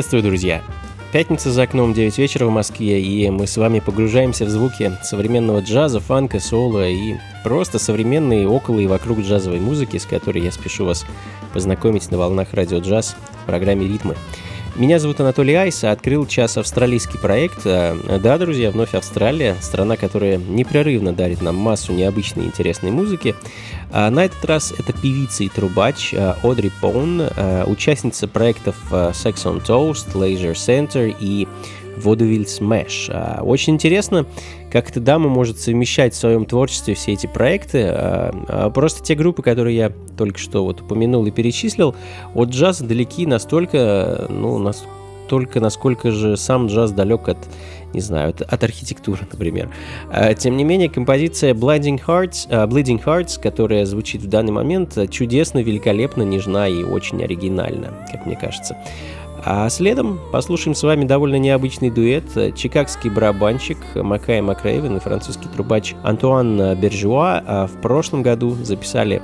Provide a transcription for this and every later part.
Приветствую, друзья! Пятница за окном 9 вечера в Москве, и мы с вами погружаемся в звуки современного джаза, фанка, соло и просто современной около и вокруг джазовой музыки, с которой я спешу вас познакомить на волнах радио джаз в программе «Ритмы». Меня зовут Анатолий Айс, а открыл час австралийский проект. А, да, друзья, вновь Австралия, страна, которая непрерывно дарит нам массу необычной интересной музыки. А на этот раз это певица и трубач а, Одри Пон, участница проектов Sex on Toast, Leisure Center и Vaudeville Smash. Очень интересно, как эта дама может совмещать в своем творчестве все эти проекты. Просто те группы, которые я только что вот упомянул и перечислил, от джаза далеки настолько, ну, настолько, насколько же сам джаз далек от не знаю, от, от архитектуры, например. А, тем не менее, композиция Blinding Hearts, Bleeding Hearts, которая звучит в данный момент, чудесно, великолепно, нежна и очень оригинальна, как мне кажется. А следом послушаем с вами довольно необычный дуэт. Чикагский барабанщик Макай Макрейвен и французский трубач Антуан Бержуа а в прошлом году записали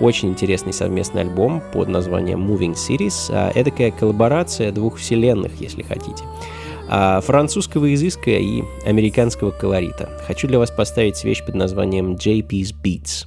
очень интересный совместный альбом под названием Moving Series. Эдакая коллаборация двух вселенных, если хотите а, французского изыска и американского колорита. Хочу для вас поставить вещь под названием JP's Beats.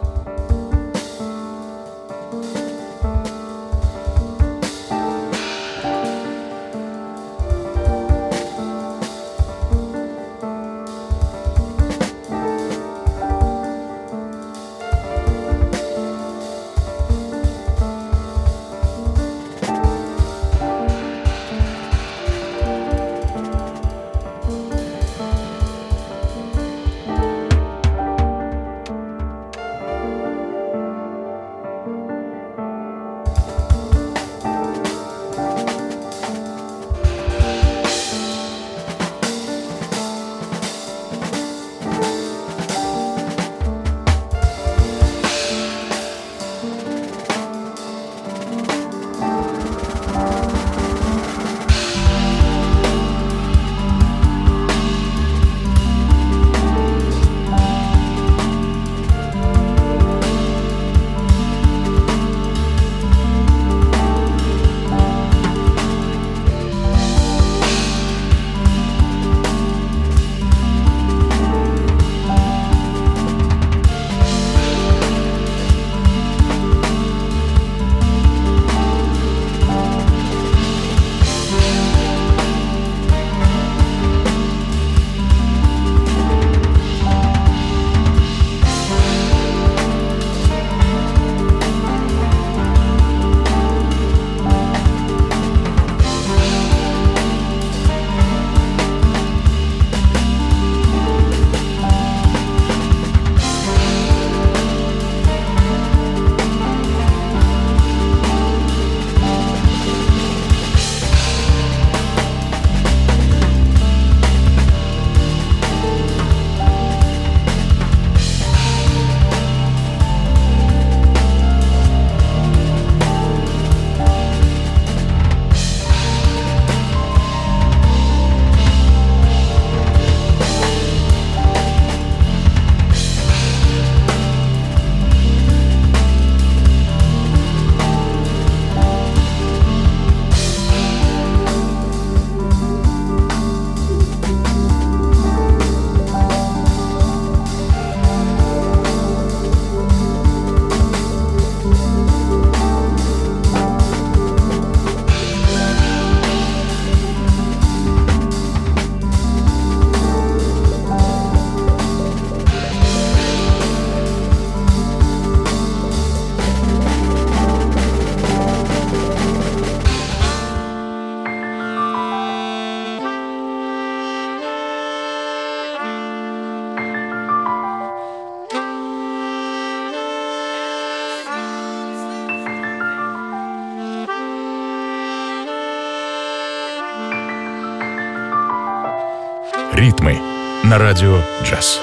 радио джаз.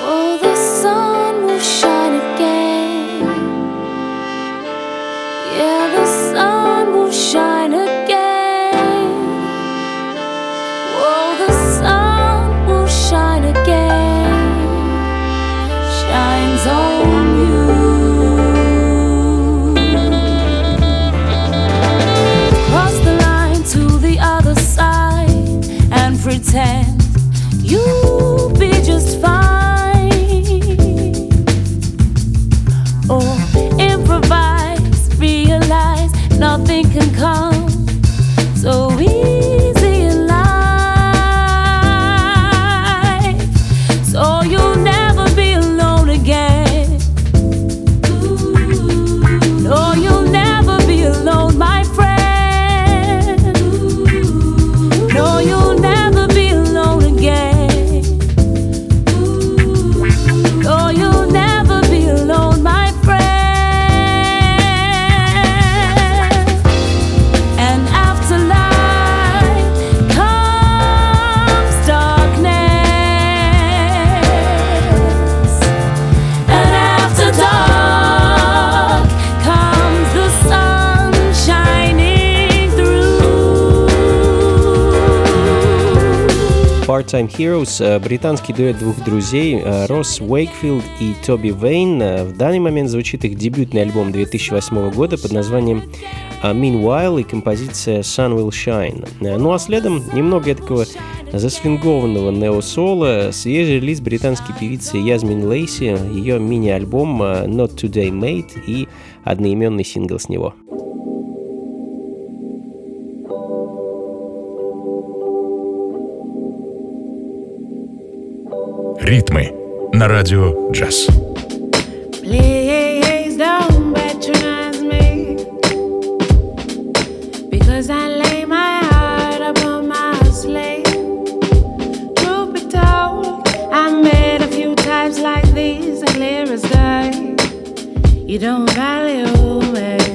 Part-Time Heroes, э, британский дуэт двух друзей э, Росс Уэйкфилд и Тоби Вейн. Э, в данный момент звучит их дебютный альбом 2008 года под названием Meanwhile и композиция Sun Will Shine. Ну а следом немного такого засвингованного нео-соло свежий релиз британской певицы Язмин Лейси, ее мини-альбом Not Today Made и одноименный сингл с него. Ритмы на радио джаз. You don't value me.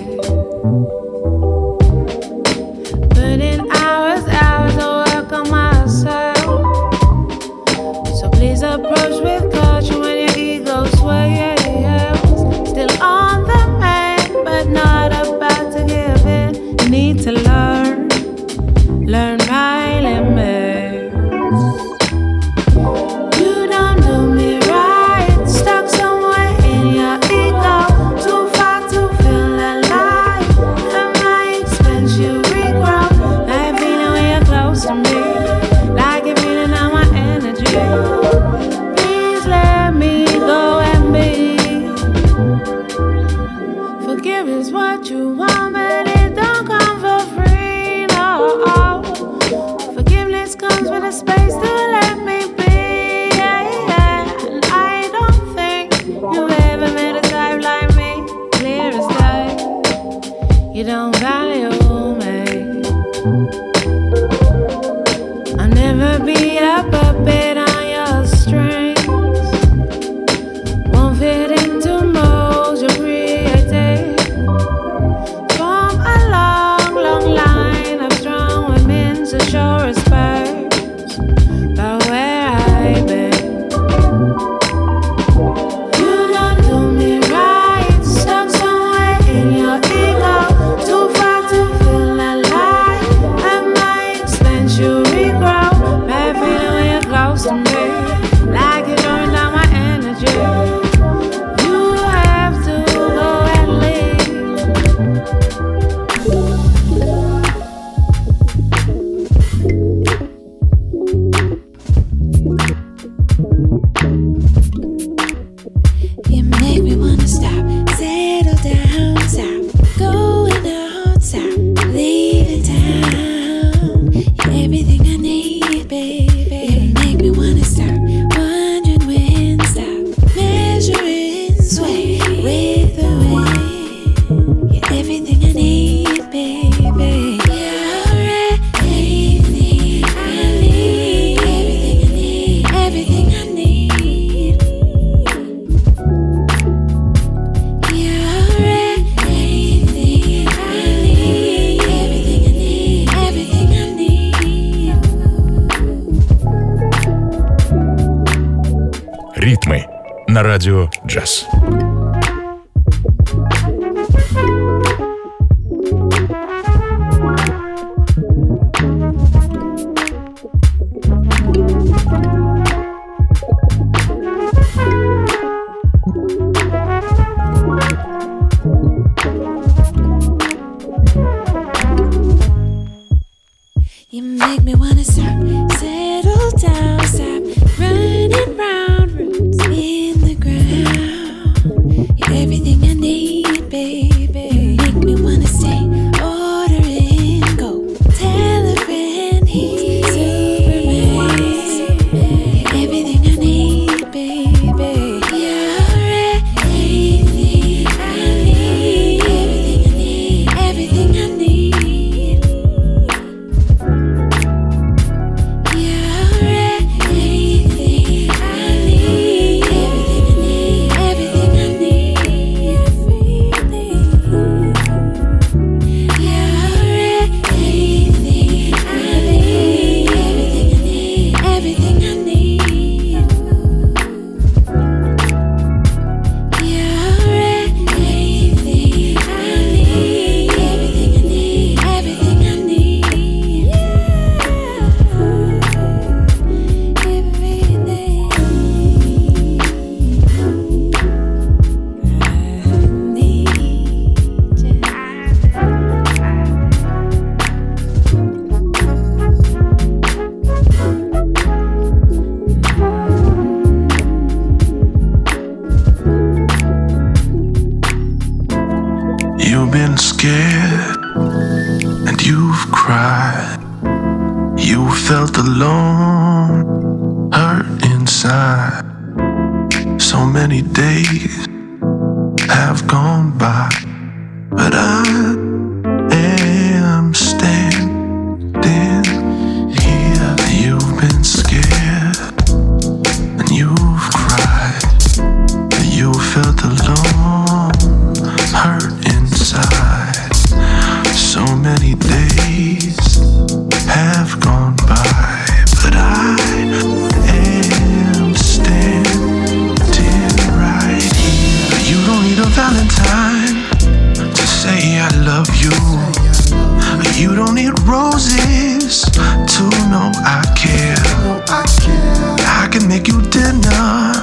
Make you dinner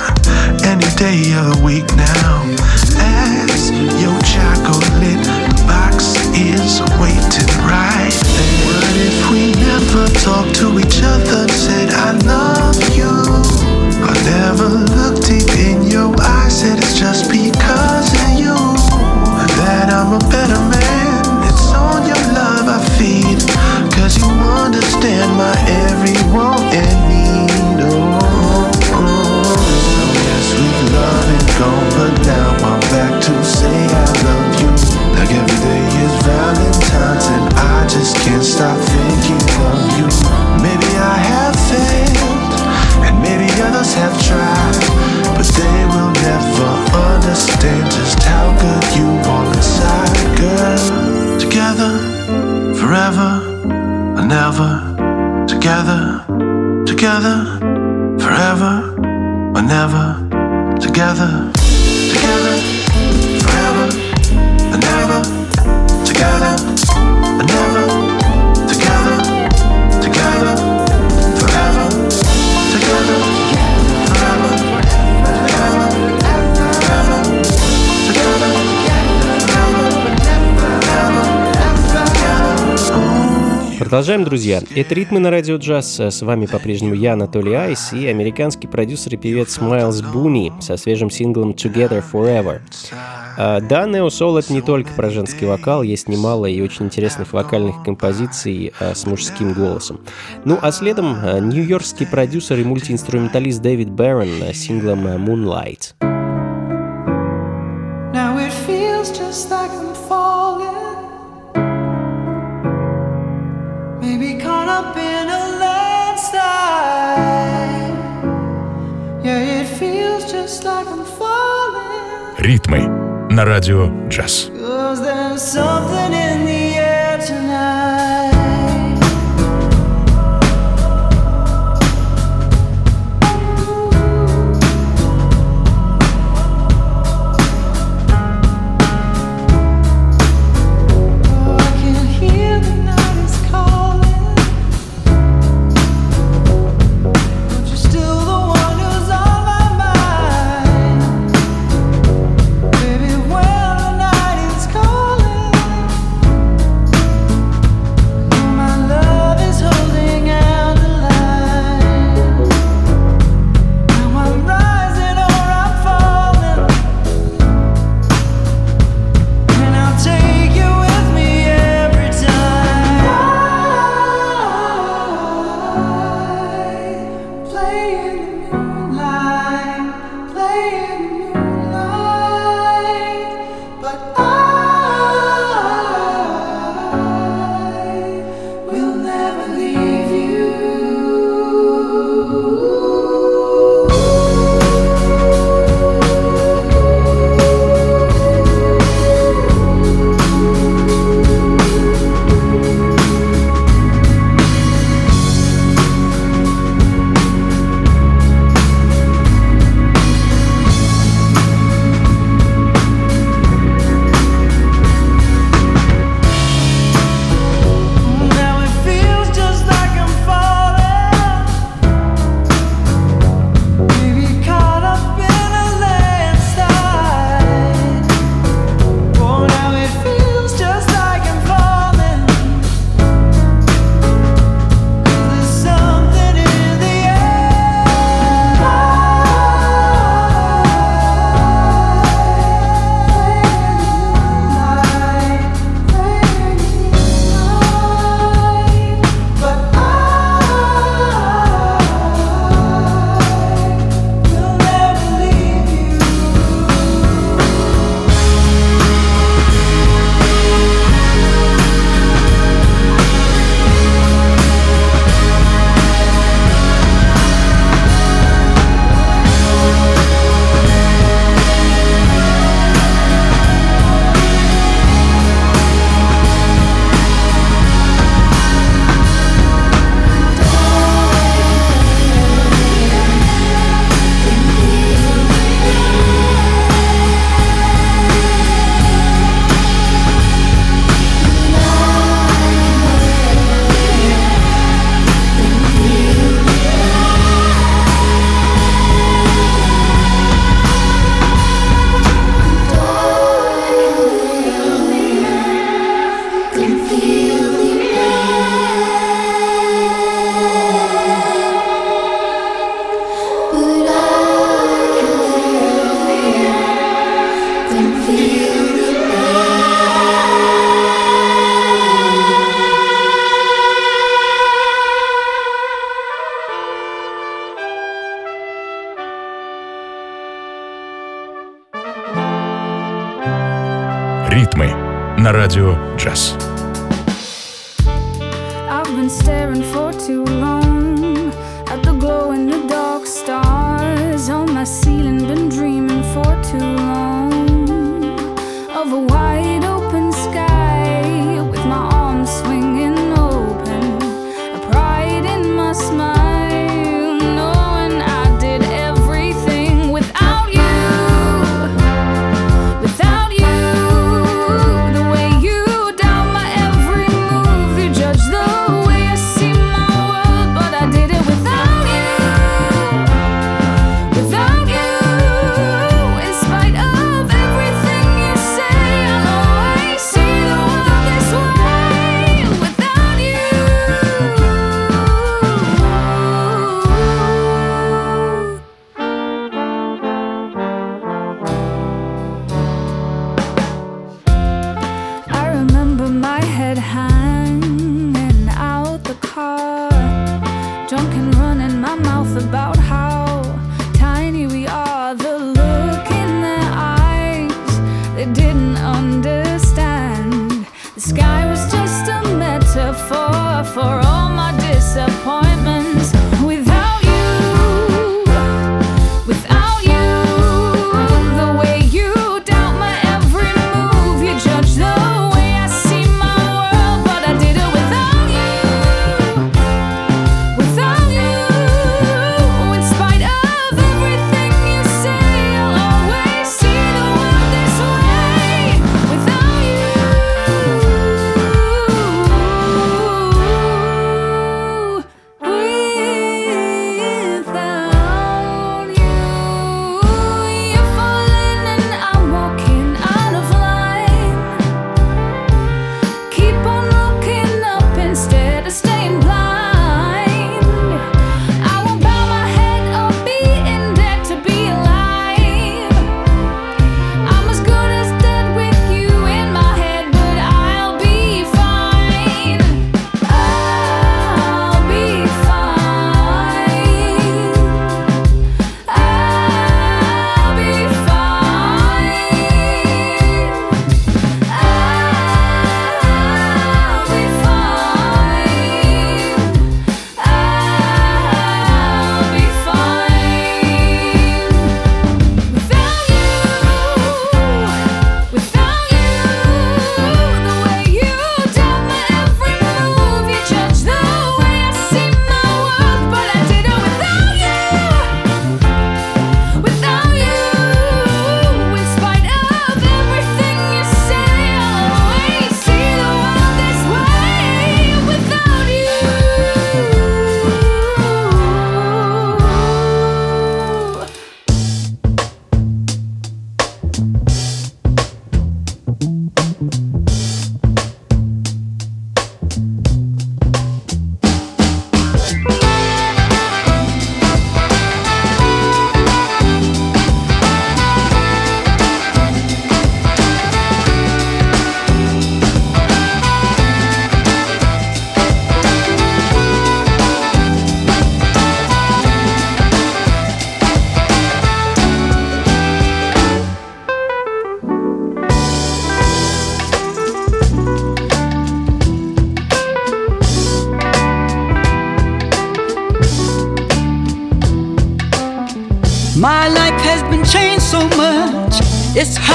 any day of the week now. As your chocolate box is waiting right there. What if we never talk to each other? Said I love you. I never can't stop thinking of you. Maybe I have failed, and maybe others have tried, but they will never understand just how good you are inside, girl. Together, forever, or never. Together, together, forever, or never. Together, together, Продолжаем, друзья. Это «Ритмы на радио джаз». С вами по-прежнему я, Анатолий Айс, и американский продюсер и певец Майлз Буни со свежим синглом «Together Forever». А, Да, Нео это не только про женский вокал, есть немало и очень интересных вокальных композиций а, с мужским голосом. Ну, а следом а, нью-йоркский продюсер и мультиинструменталист Дэвид Бэрон с синглом «Moonlight». Now it feels just like I'm falling. Ритмы на радио джаз. Cause there's something in the Ритмы на радио джаз. I've been staring for too long.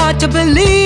hard to believe.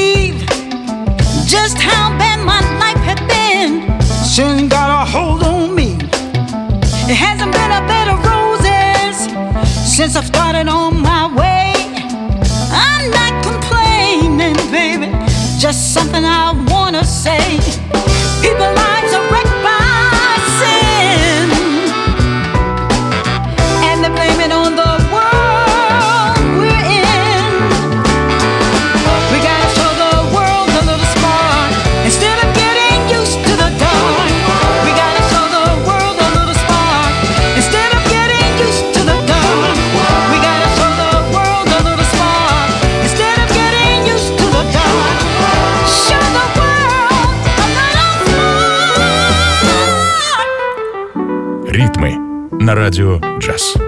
Радио «Джаз».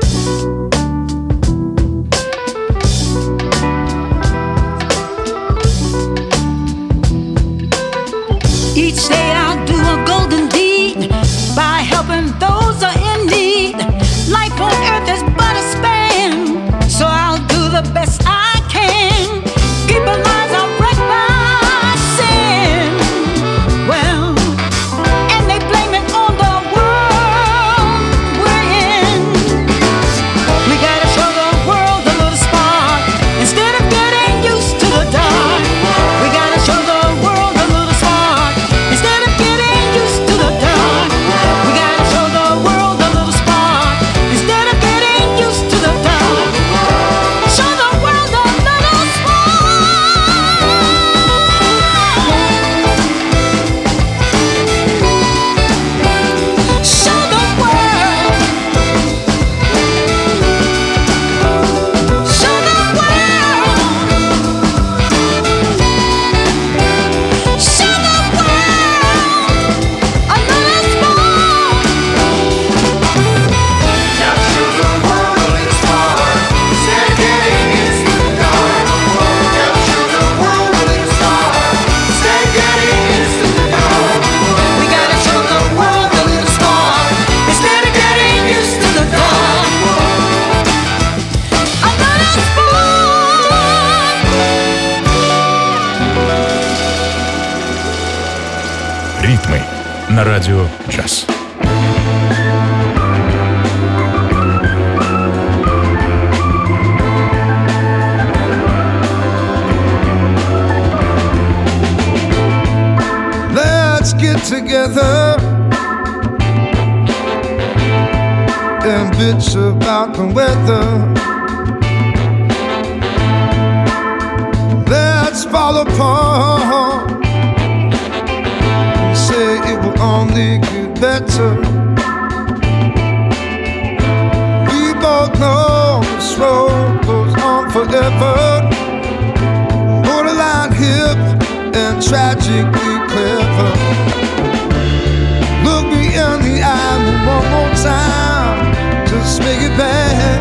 Tragically clever. Look me in the eye one more time. Just make it bad.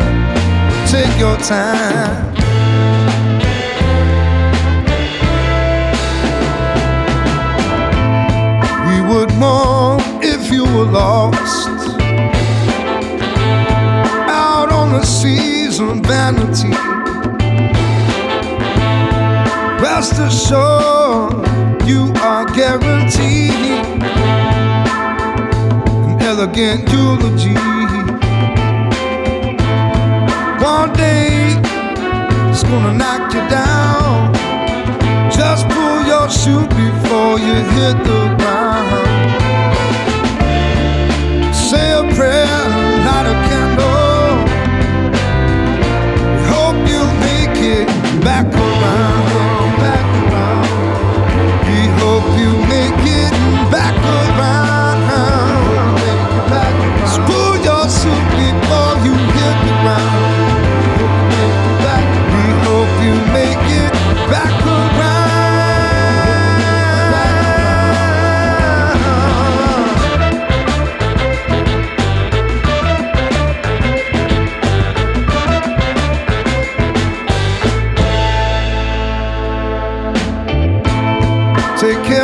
Take your time. We would mourn if you were lost. Out on the seas of vanity. Rest assured, you are guaranteed an elegant eulogy. One day, it's gonna knock you down. Just pull your shoe before you hit the ground.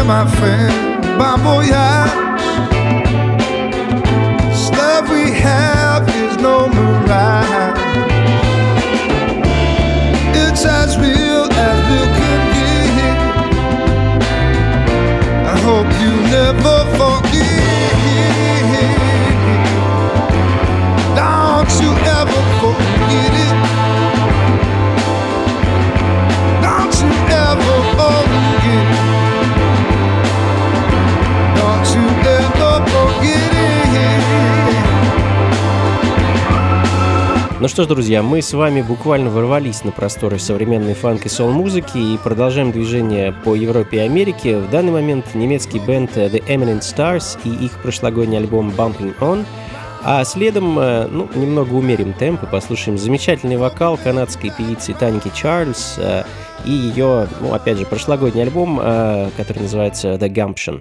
My friend. Bon voyage. Love we have is no mirage. It's as real as real can get. I hope you never forget. Don't you ever forget Ну что ж, друзья, мы с вами буквально ворвались на просторы современной фанк и сол-музыки и продолжаем движение по Европе и Америке. В данный момент немецкий бенд The Eminent Stars и их прошлогодний альбом Bumping On. А следом, э, ну, немного умерим темп и послушаем замечательный вокал канадской певицы Таники Чарльз э, и ее, ну, опять же, прошлогодний альбом, э, который называется The Gumption.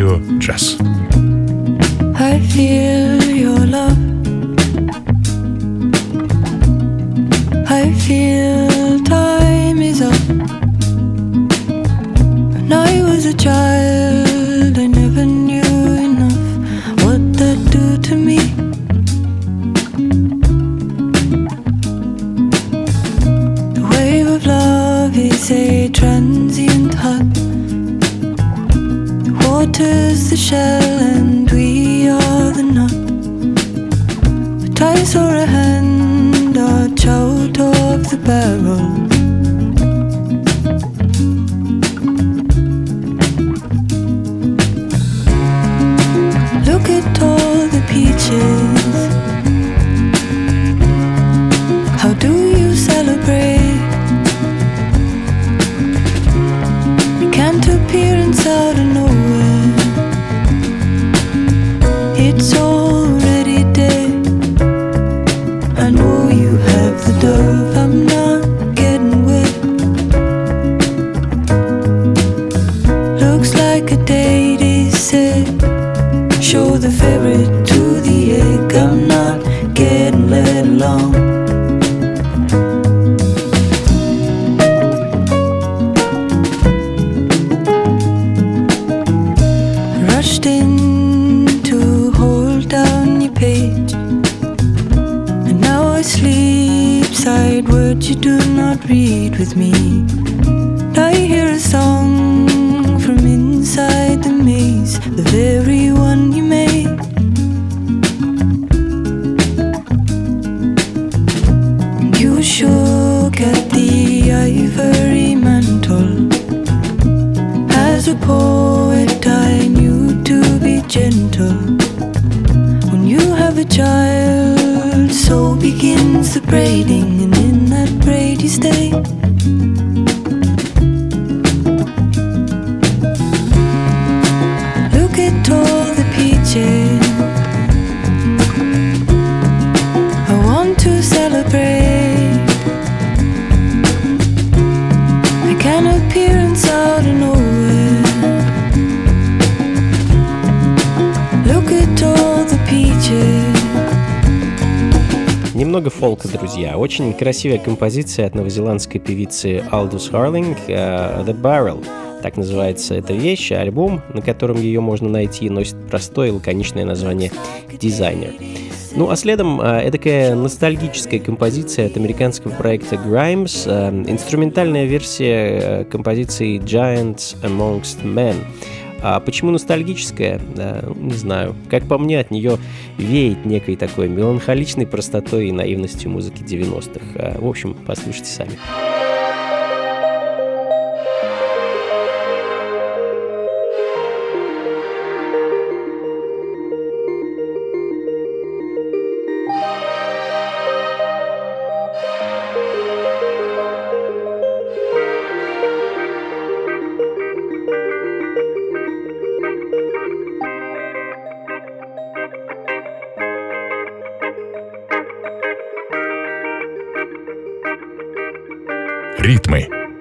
your dress. with me. Очень красивая композиция от новозеландской певицы Алдус Харлинг э, «The Barrel». Так называется эта вещь, альбом, на котором ее можно найти, носит простое и лаконичное название «Дизайнер». Ну а следом э, эдакая ностальгическая композиция от американского проекта Grimes, э, инструментальная версия э, композиции Giants Amongst Men – а почему ностальгическая? Да, не знаю. Как по мне, от нее веет некой такой меланхоличной простотой и наивностью музыки 90-х. А, в общем, послушайте сами. Сами.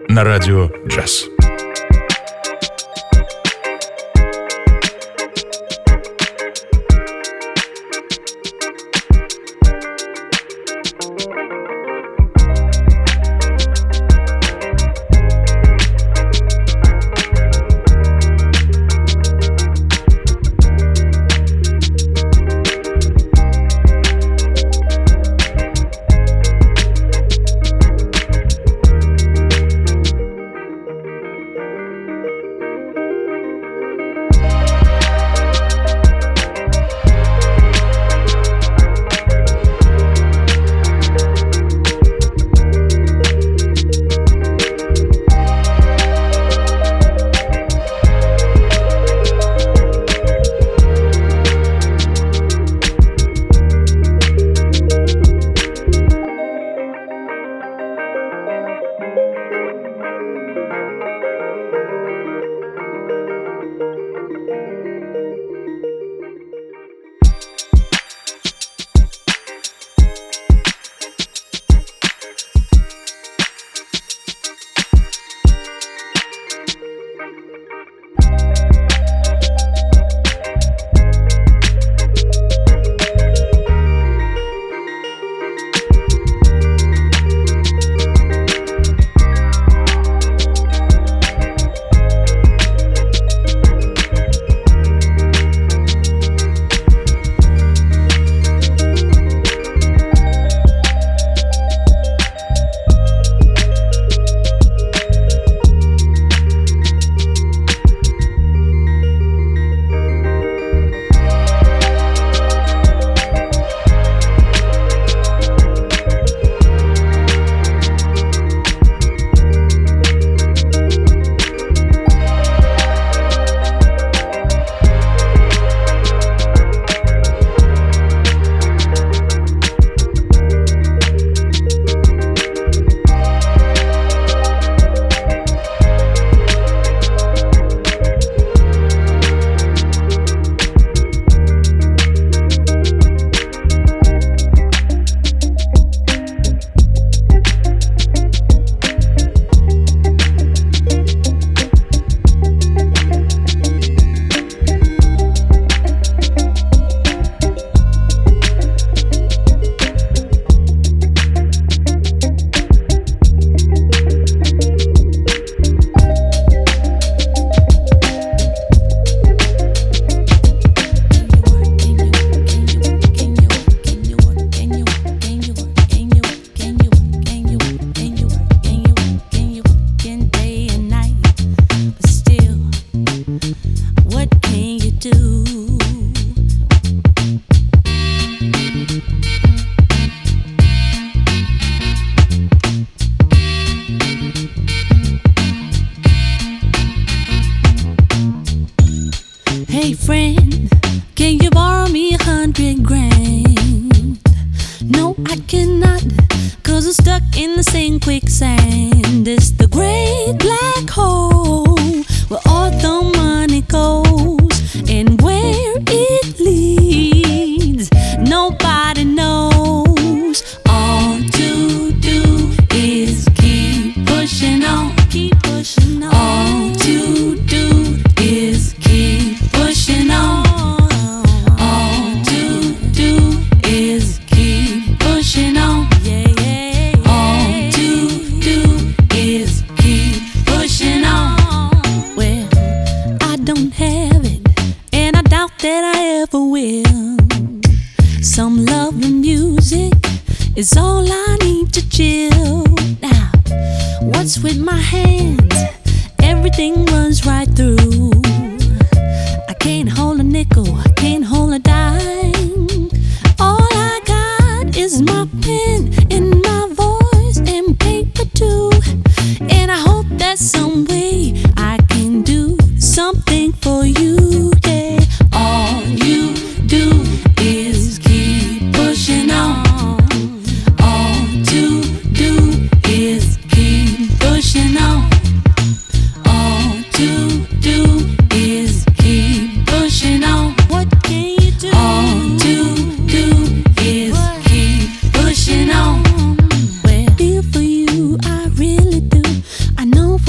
на радио «Джаз».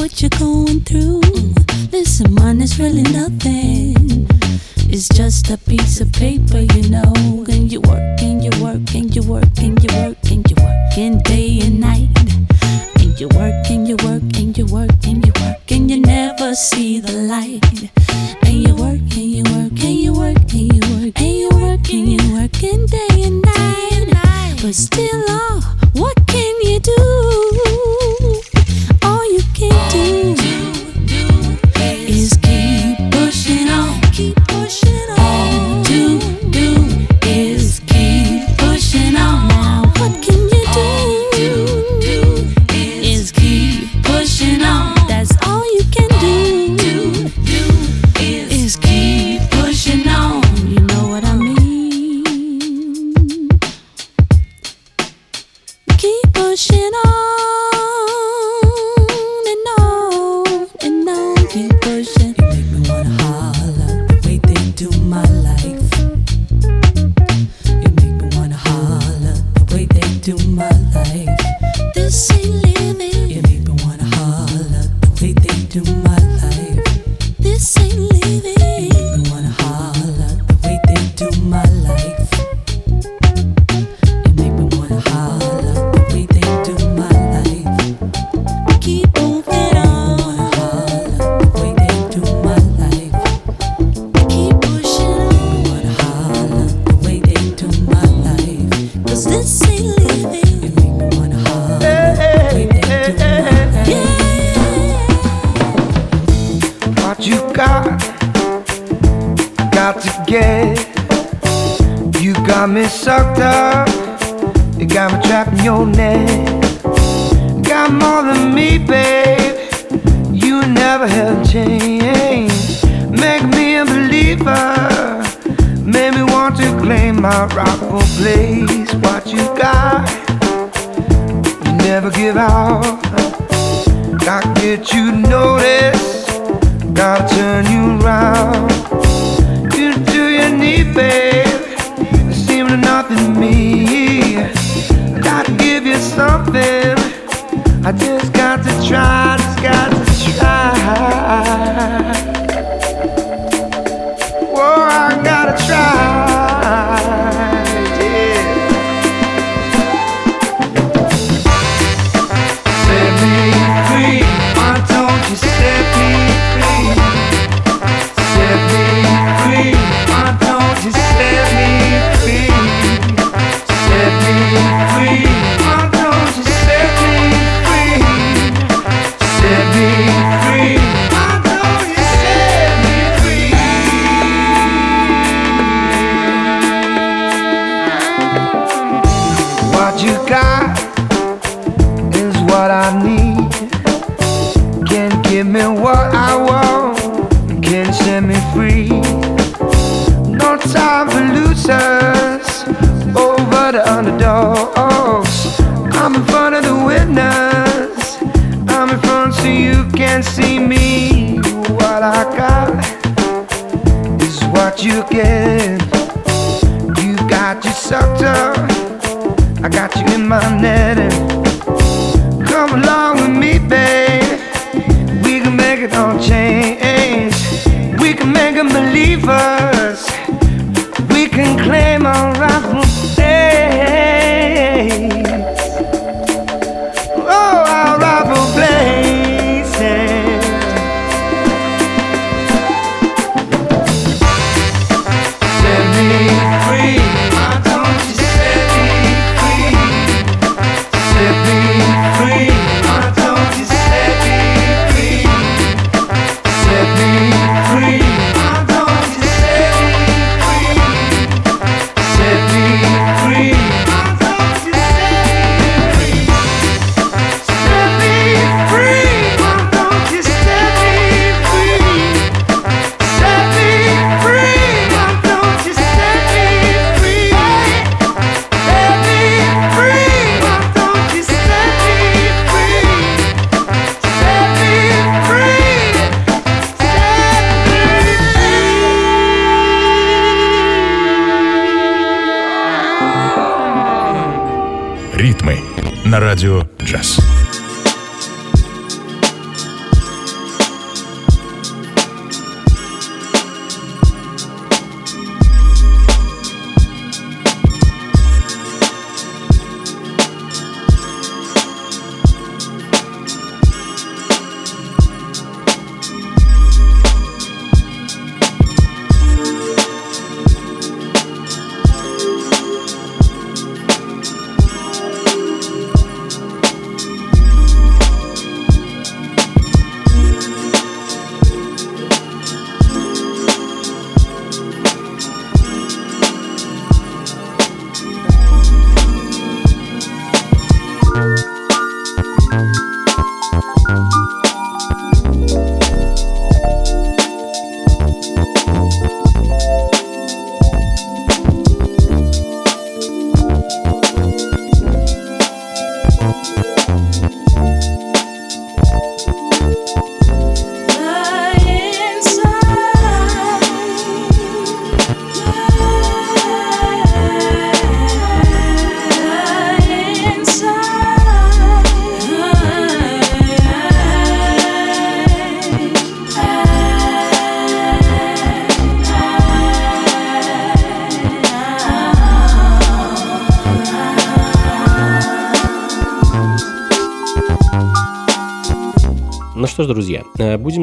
what you're going through. Listen, mine is really nothing. It's just a piece of paper, you know. And you work and you work and you work and you work and you work and day and night. And you work and you work and you work and you work and you never see the light. And you work and you work and you work and you work and you work and you work and day. what you got. Got to get. You got me sucked up. You got me trapped in your net. Got more than me, babe. You never have changed. Make me a believer. Made me want to claim my rightful place. What you got? You never give out. I get you noticed. I'll turn you round. You do your need, babe. It seems nothing to me. I gotta give you something. I just got to try, just got to try. Sucked up. I got you in my netting.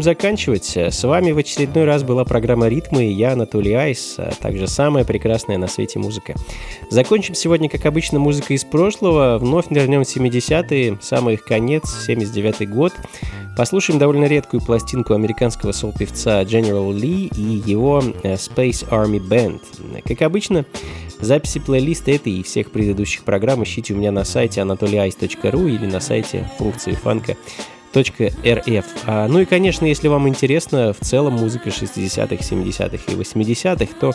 Заканчивать. С вами в очередной раз была программа «Ритмы» и я, Анатолий Айс, а также самая прекрасная на свете музыка. Закончим сегодня, как обычно, музыкой из прошлого. Вновь нырнем в 70-е, самый их конец, 79-й год. Послушаем довольно редкую пластинку американского сол-певца General Lee и его э, Space Army Band. Как обычно, записи плейлиста этой и всех предыдущих программ ищите у меня на сайте anatolyice.ru или на сайте функции фанка .rf. А, ну и, конечно, если вам интересна в целом музыка 60-х, 70-х и 80-х, то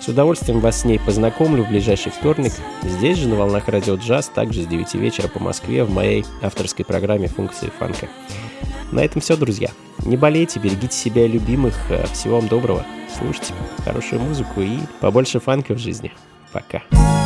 с удовольствием вас с ней познакомлю в ближайший вторник. Здесь же на волнах радио джаз, также с 9 вечера по Москве в моей авторской программе функции фанка. На этом все, друзья. Не болейте, берегите себя и любимых. Всего вам доброго. Слушайте хорошую музыку и побольше фанка в жизни. Пока. Thank